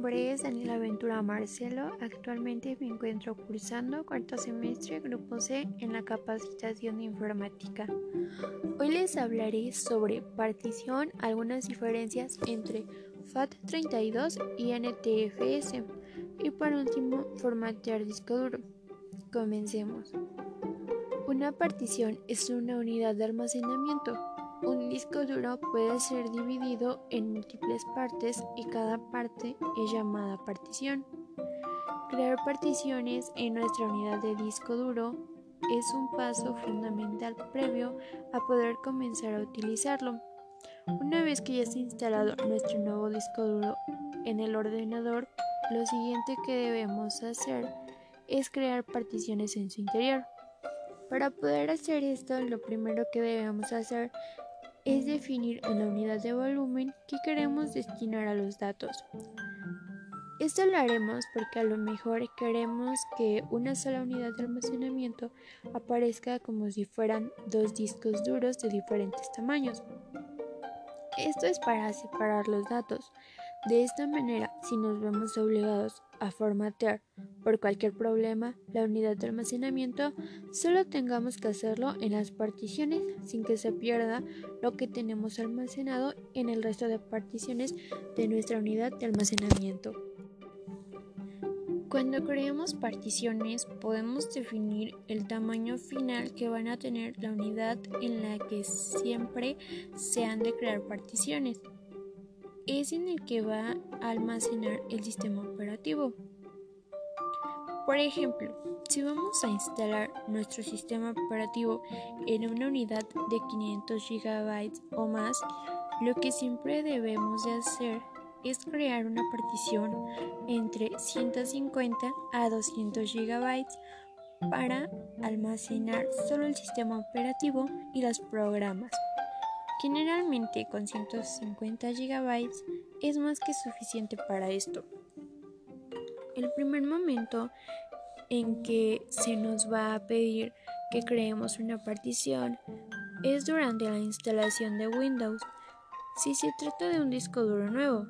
nombre es Daniela Ventura Marcelo. Actualmente me encuentro cursando cuarto semestre Grupo C en la capacitación de informática. Hoy les hablaré sobre partición, algunas diferencias entre FAT32 y NTFS y por último formatear disco duro. Comencemos. Una partición es una unidad de almacenamiento un disco duro puede ser dividido en múltiples partes y cada parte es llamada partición. Crear particiones en nuestra unidad de disco duro es un paso fundamental previo a poder comenzar a utilizarlo. Una vez que ya está instalado nuestro nuevo disco duro en el ordenador, lo siguiente que debemos hacer es crear particiones en su interior. Para poder hacer esto, lo primero que debemos hacer es definir en la unidad de volumen que queremos destinar a los datos. Esto lo haremos porque a lo mejor queremos que una sola unidad de almacenamiento aparezca como si fueran dos discos duros de diferentes tamaños. Esto es para separar los datos. De esta manera, si nos vemos obligados a formatear por cualquier problema la unidad de almacenamiento, solo tengamos que hacerlo en las particiones sin que se pierda lo que tenemos almacenado en el resto de particiones de nuestra unidad de almacenamiento. Cuando creamos particiones podemos definir el tamaño final que van a tener la unidad en la que siempre se han de crear particiones es en el que va a almacenar el sistema operativo. Por ejemplo, si vamos a instalar nuestro sistema operativo en una unidad de 500 GB o más, lo que siempre debemos de hacer es crear una partición entre 150 a 200 GB para almacenar solo el sistema operativo y los programas. Generalmente con 150 GB es más que suficiente para esto. El primer momento en que se nos va a pedir que creemos una partición es durante la instalación de Windows, si se trata de un disco duro nuevo.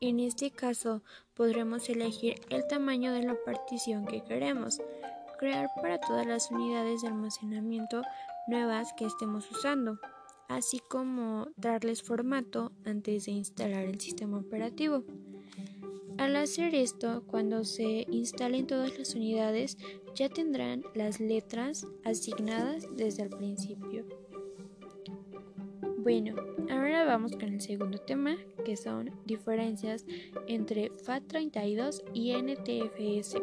En este caso podremos elegir el tamaño de la partición que queremos, crear para todas las unidades de almacenamiento nuevas que estemos usando así como darles formato antes de instalar el sistema operativo. Al hacer esto, cuando se instalen todas las unidades, ya tendrán las letras asignadas desde el principio. Bueno, ahora vamos con el segundo tema, que son diferencias entre FAT32 y NTFS.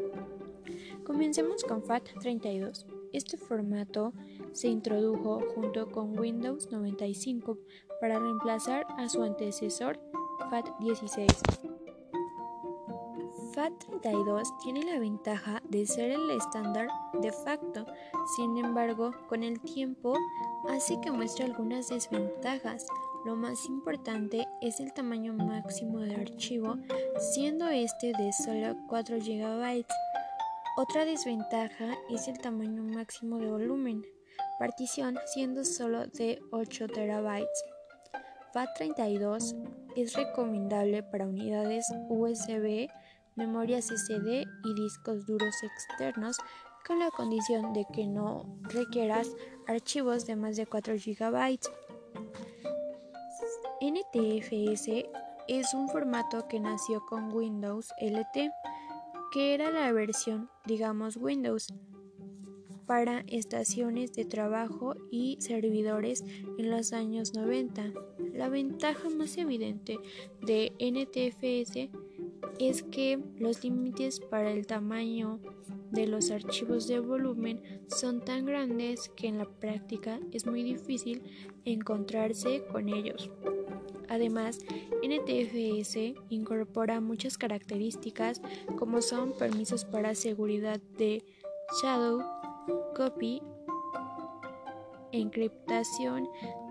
Comencemos con FAT32. Este formato se introdujo junto con Windows 95 para reemplazar a su antecesor FAT16. FAT32 tiene la ventaja de ser el estándar de facto, sin embargo, con el tiempo hace que muestre algunas desventajas. Lo más importante es el tamaño máximo del archivo, siendo este de solo 4 GB. Otra desventaja es el tamaño máximo de volumen, partición siendo solo de 8 TB. FAT32 es recomendable para unidades USB, memorias SD y discos duros externos con la condición de que no requieras archivos de más de 4 GB. NTFS es un formato que nació con Windows LT, que era la versión, digamos, Windows para estaciones de trabajo y servidores en los años 90. La ventaja más evidente de NTFS es que los límites para el tamaño de los archivos de volumen son tan grandes que en la práctica es muy difícil encontrarse con ellos. Además, NTFS incorpora muchas características como son permisos para seguridad de Shadow, copy, encriptación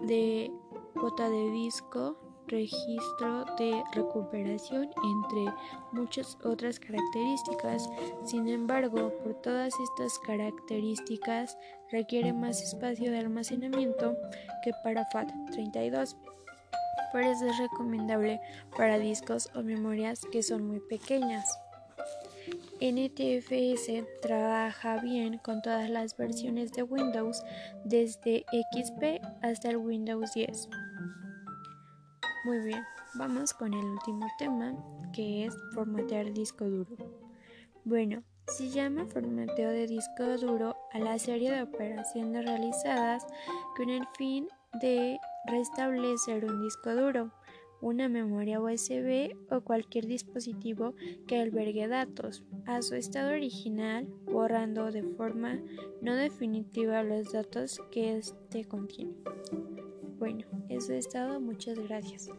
de cuota de disco, registro de recuperación, entre muchas otras características. Sin embargo, por todas estas características requiere más espacio de almacenamiento que para FAT32. Por eso es recomendable para discos o memorias que son muy pequeñas. NTFS trabaja bien con todas las versiones de Windows desde XP hasta el Windows 10. Muy bien, vamos con el último tema que es formatear disco duro. Bueno, se llama formateo de disco duro a la serie de operaciones realizadas con el fin de restablecer un disco duro una memoria USB o cualquier dispositivo que albergue datos a su estado original, borrando de forma no definitiva los datos que éste contiene. Bueno, eso es todo. Muchas gracias.